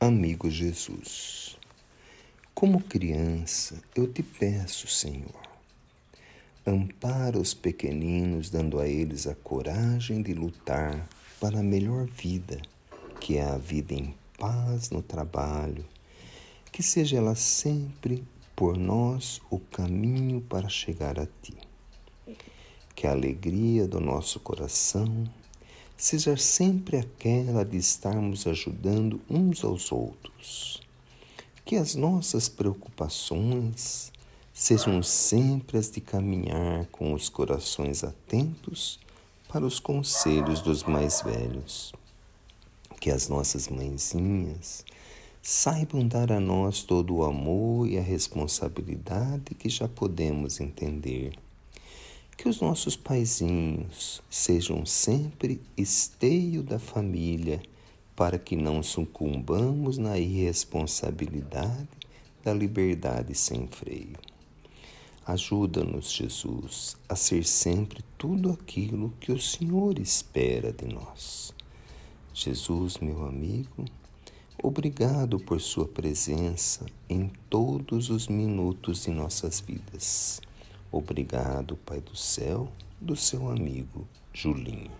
Amigo Jesus, como criança, eu te peço, Senhor, ampara os pequeninos, dando a eles a coragem de lutar para a melhor vida, que é a vida em paz no trabalho, que seja ela sempre por nós o caminho para chegar a Ti. Que a alegria do nosso coração seja sempre aquela de estarmos ajudando uns aos outros. Que as nossas preocupações sejam sempre as de caminhar com os corações atentos para os conselhos dos mais velhos. Que as nossas mãezinhas saibam dar a nós todo o amor e a responsabilidade que já podemos entender que os nossos paizinhos sejam sempre esteio da família, para que não sucumbamos na irresponsabilidade da liberdade sem freio. Ajuda-nos, Jesus, a ser sempre tudo aquilo que o Senhor espera de nós. Jesus, meu amigo, obrigado por Sua presença em todos os minutos de nossas vidas. Obrigado, Pai do céu, do seu amigo Julinho.